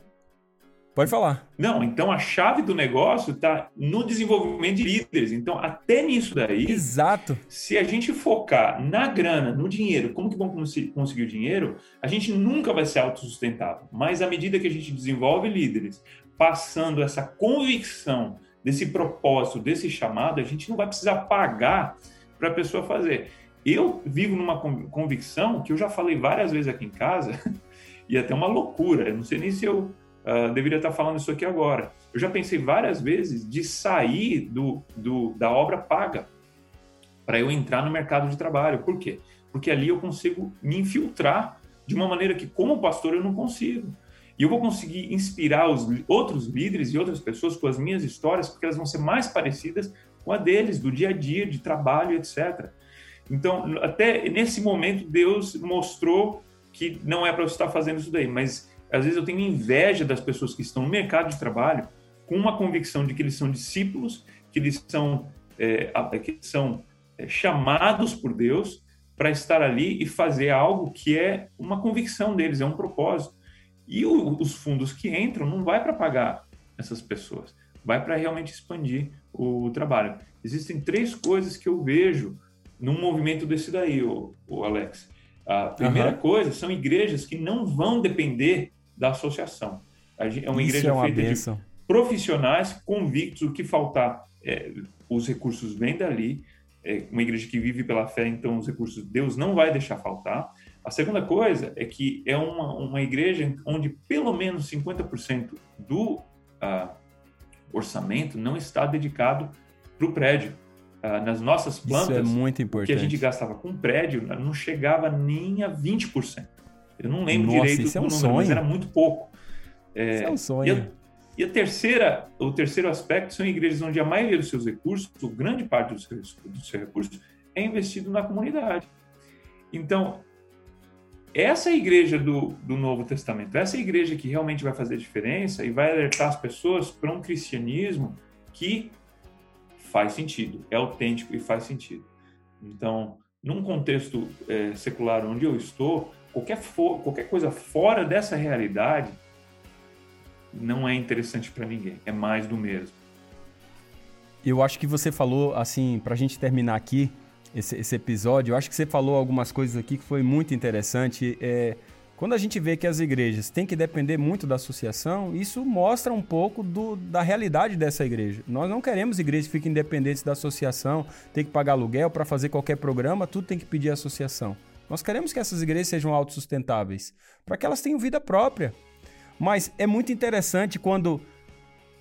Pode falar. Não, então a chave do negócio está no desenvolvimento de líderes. Então, até nisso daí. Exato. Se a gente focar na grana, no dinheiro, como que vamos conseguir o dinheiro, a gente nunca vai ser autossustentável. Mas à medida que a gente desenvolve líderes, passando essa convicção desse propósito, desse chamado, a gente não vai precisar pagar para a pessoa fazer. Eu vivo numa convicção que eu já falei várias vezes aqui em casa, e é até uma loucura, eu não sei nem se eu uh, deveria estar falando isso aqui agora. Eu já pensei várias vezes de sair do, do da obra paga para eu entrar no mercado de trabalho. Por quê? Porque ali eu consigo me infiltrar de uma maneira que, como pastor, eu não consigo. E eu vou conseguir inspirar os outros líderes e outras pessoas com as minhas histórias, porque elas vão ser mais parecidas com a deles, do dia a dia, de trabalho, etc. Então, até nesse momento, Deus mostrou que não é para você estar fazendo isso daí, mas às vezes eu tenho inveja das pessoas que estão no mercado de trabalho com uma convicção de que eles são discípulos, que eles são é, que são é, chamados por Deus para estar ali e fazer algo que é uma convicção deles, é um propósito. E o, os fundos que entram não vai para pagar essas pessoas, vai para realmente expandir o trabalho. Existem três coisas que eu vejo num movimento desse daí, o, o Alex. A primeira uhum. coisa são igrejas que não vão depender da associação. É uma igreja é uma feita de profissionais convictos, o que faltar, é, os recursos vêm dali. É uma igreja que vive pela fé, então os recursos Deus não vai deixar faltar. A segunda coisa é que é uma, uma igreja onde pelo menos 50% do uh, orçamento não está dedicado para o prédio. Uh, nas nossas plantas, Isso é muito importante. que a gente gastava com prédio não chegava nem a 20%. Eu não lembro Nossa, direito isso é um número, sonho. mas era muito pouco. É, isso é um sonho. E a, e a, terceira, o terceiro aspecto são igrejas onde a maioria dos seus recursos, ou grande parte dos seus, recursos, é investido na comunidade. Então, essa é a igreja do, do Novo Testamento, essa é a igreja que realmente vai fazer diferença e vai alertar as pessoas para um cristianismo que faz sentido, é autêntico e faz sentido. Então, num contexto é, secular onde eu estou, qualquer, for, qualquer coisa fora dessa realidade não é interessante para ninguém, é mais do mesmo. Eu acho que você falou, assim, para a gente terminar aqui, esse, esse, episódio. Eu acho que você falou algumas coisas aqui que foi muito interessante. É, quando a gente vê que as igrejas têm que depender muito da associação, isso mostra um pouco do, da realidade dessa igreja. Nós não queremos igrejas que fiquem independentes da associação, tem que pagar aluguel para fazer qualquer programa, tudo tem que pedir associação. Nós queremos que essas igrejas sejam autossustentáveis, para que elas tenham vida própria. Mas é muito interessante quando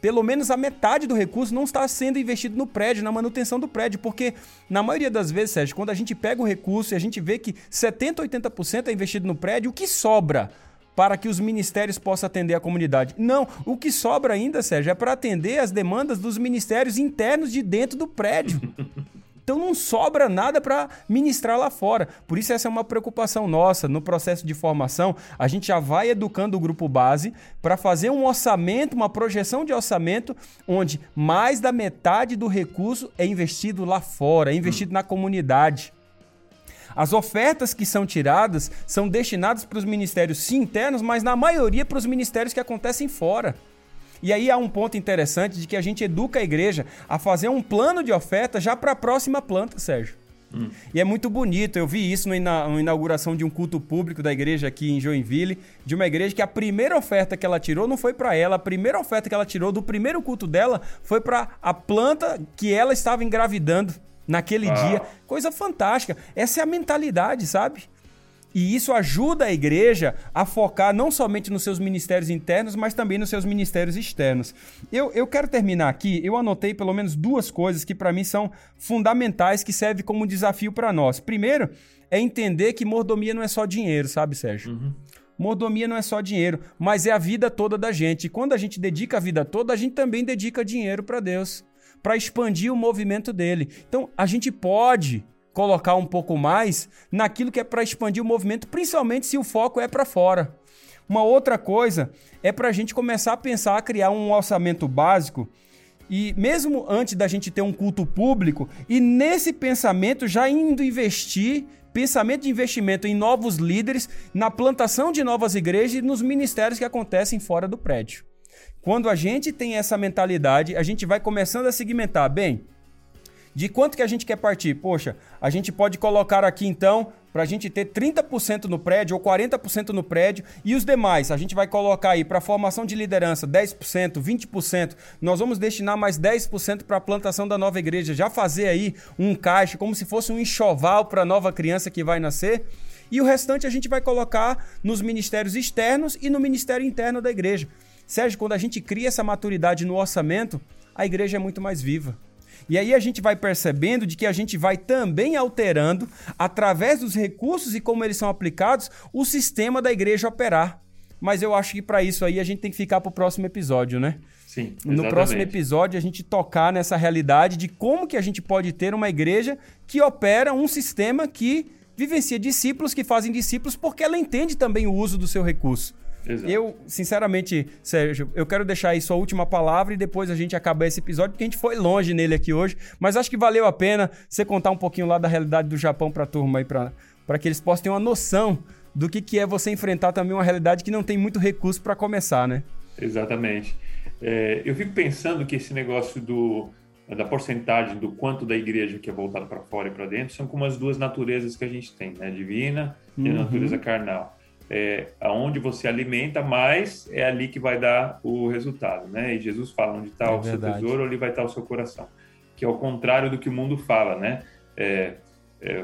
pelo menos a metade do recurso não está sendo investido no prédio, na manutenção do prédio, porque na maioria das vezes, Sérgio, quando a gente pega o recurso e a gente vê que 70, 80% é investido no prédio, o que sobra para que os ministérios possam atender a comunidade? Não, o que sobra ainda, Sérgio, é para atender as demandas dos ministérios internos de dentro do prédio. Então não sobra nada para ministrar lá fora. Por isso essa é uma preocupação nossa no processo de formação. A gente já vai educando o grupo base para fazer um orçamento, uma projeção de orçamento onde mais da metade do recurso é investido lá fora, é investido hum. na comunidade. As ofertas que são tiradas são destinadas para os ministérios sim internos, mas na maioria para os ministérios que acontecem fora. E aí há um ponto interessante de que a gente educa a igreja a fazer um plano de oferta já para a próxima planta, Sérgio. Hum. E é muito bonito, eu vi isso na inauguração de um culto público da igreja aqui em Joinville, de uma igreja que a primeira oferta que ela tirou não foi para ela, a primeira oferta que ela tirou do primeiro culto dela foi para a planta que ela estava engravidando naquele ah. dia. Coisa fantástica. Essa é a mentalidade, sabe? E isso ajuda a igreja a focar não somente nos seus ministérios internos, mas também nos seus ministérios externos. Eu, eu quero terminar aqui, eu anotei pelo menos duas coisas que para mim são fundamentais, que servem como desafio para nós. Primeiro, é entender que mordomia não é só dinheiro, sabe, Sérgio? Uhum. Mordomia não é só dinheiro, mas é a vida toda da gente. E quando a gente dedica a vida toda, a gente também dedica dinheiro para Deus, para expandir o movimento dele. Então, a gente pode colocar um pouco mais naquilo que é para expandir o movimento, principalmente se o foco é para fora. Uma outra coisa é para a gente começar a pensar a criar um orçamento básico e mesmo antes da gente ter um culto público e nesse pensamento já indo investir pensamento de investimento em novos líderes, na plantação de novas igrejas e nos ministérios que acontecem fora do prédio. Quando a gente tem essa mentalidade, a gente vai começando a segmentar, bem, de quanto que a gente quer partir? Poxa, a gente pode colocar aqui então para a gente ter 30% no prédio ou 40% no prédio e os demais a gente vai colocar aí para formação de liderança 10%, 20%. Nós vamos destinar mais 10% para a plantação da nova igreja, já fazer aí um caixa como se fosse um enxoval para a nova criança que vai nascer. E o restante a gente vai colocar nos ministérios externos e no ministério interno da igreja. Sérgio, quando a gente cria essa maturidade no orçamento, a igreja é muito mais viva. E aí a gente vai percebendo de que a gente vai também alterando, através dos recursos e como eles são aplicados, o sistema da igreja operar. Mas eu acho que para isso aí a gente tem que ficar para o próximo episódio, né? Sim. Exatamente. No próximo episódio a gente tocar nessa realidade de como que a gente pode ter uma igreja que opera um sistema que vivencia discípulos que fazem discípulos porque ela entende também o uso do seu recurso. Exato. Eu, sinceramente, Sérgio, eu quero deixar aí sua última palavra e depois a gente acaba esse episódio, porque a gente foi longe nele aqui hoje, mas acho que valeu a pena você contar um pouquinho lá da realidade do Japão para a turma aí, para que eles possam ter uma noção do que, que é você enfrentar também uma realidade que não tem muito recurso para começar, né? Exatamente. É, eu fico pensando que esse negócio do, da porcentagem do quanto da igreja que é voltado para fora e para dentro são como as duas naturezas que a gente tem, né? Divina e a uhum. natureza carnal. É, aonde você alimenta mais é ali que vai dar o resultado, né? E Jesus fala onde está é o verdade. seu tesouro, ali vai estar o seu coração, que é o contrário do que o mundo fala, né? É, é,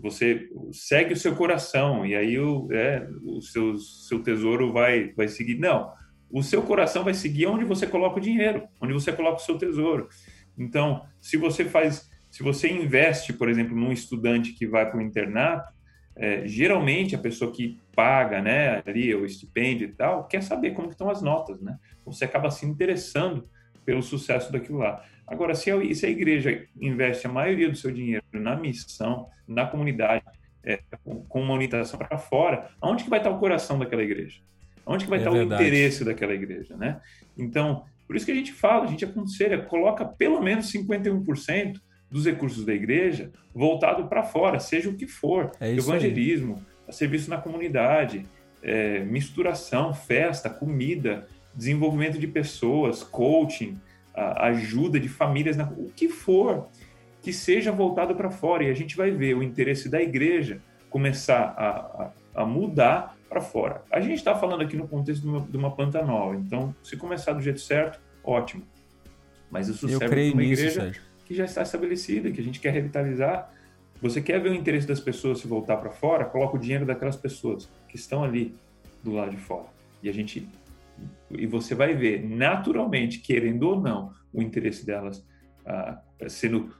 você segue o seu coração e aí o, é, o seu, seu tesouro vai, vai seguir. Não, o seu coração vai seguir onde você coloca o dinheiro, onde você coloca o seu tesouro. Então, se você faz, se você investe, por exemplo, num estudante que vai para o internato, é, geralmente a pessoa que paga, né, ali o estipêndio e tal, quer saber como estão as notas, né? Você acaba se interessando pelo sucesso daquilo lá. Agora, se a, se a igreja investe a maioria do seu dinheiro na missão, na comunidade, é, com uma orientação para fora, aonde que vai estar o coração daquela igreja? Onde que vai é estar verdade. o interesse daquela igreja, né? Então, por isso que a gente fala, a gente aconselha, coloca pelo menos 51% dos recursos da igreja voltado para fora, seja o que for, é evangelismo, aí. serviço na comunidade, é, misturação, festa, comida, desenvolvimento de pessoas, coaching, ajuda de famílias, o que for que seja voltado para fora. E a gente vai ver o interesse da igreja começar a, a, a mudar para fora. A gente está falando aqui no contexto de uma, de uma, planta nova, então se começar do jeito certo, ótimo. Mas isso Eu serve para uma nisso, igreja Sérgio. Que já está estabelecida, que a gente quer revitalizar. Você quer ver o interesse das pessoas se voltar para fora? Coloca o dinheiro daquelas pessoas que estão ali do lado de fora. E a gente e você vai ver naturalmente, querendo ou não, o interesse delas ah, sendo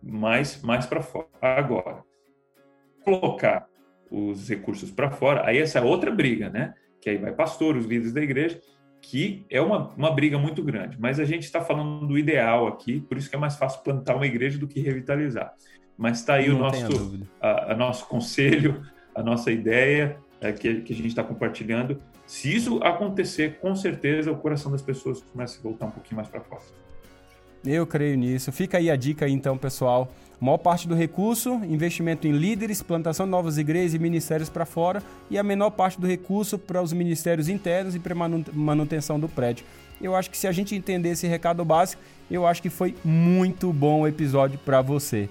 mais mais para fora. Agora, colocar os recursos para fora, aí essa é outra briga, né? Que aí vai pastor, os líderes da igreja, que é uma, uma briga muito grande. Mas a gente está falando do ideal aqui, por isso que é mais fácil plantar uma igreja do que revitalizar. Mas está aí Não o nosso, a, a, nosso conselho, a nossa ideia é, que, que a gente está compartilhando. Se isso acontecer, com certeza o coração das pessoas começa a voltar um pouquinho mais para fora. Eu creio nisso. Fica aí a dica então, pessoal. Maior parte do recurso, investimento em líderes, plantação de novas igrejas e ministérios para fora, e a menor parte do recurso para os ministérios internos e para manutenção do prédio. Eu acho que se a gente entender esse recado básico, eu acho que foi muito bom o episódio para você.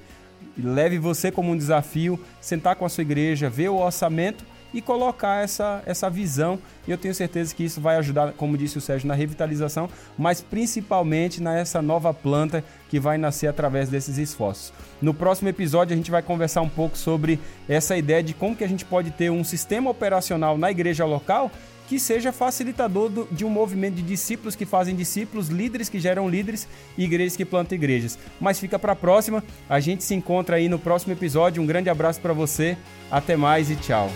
Leve você como um desafio, sentar com a sua igreja, ver o orçamento e colocar essa, essa visão. E eu tenho certeza que isso vai ajudar, como disse o Sérgio, na revitalização, mas principalmente nessa nova planta que vai nascer através desses esforços. No próximo episódio a gente vai conversar um pouco sobre essa ideia de como que a gente pode ter um sistema operacional na igreja local que seja facilitador do, de um movimento de discípulos que fazem discípulos, líderes que geram líderes e igrejas que plantam igrejas. Mas fica para a próxima. A gente se encontra aí no próximo episódio. Um grande abraço para você. Até mais e tchau.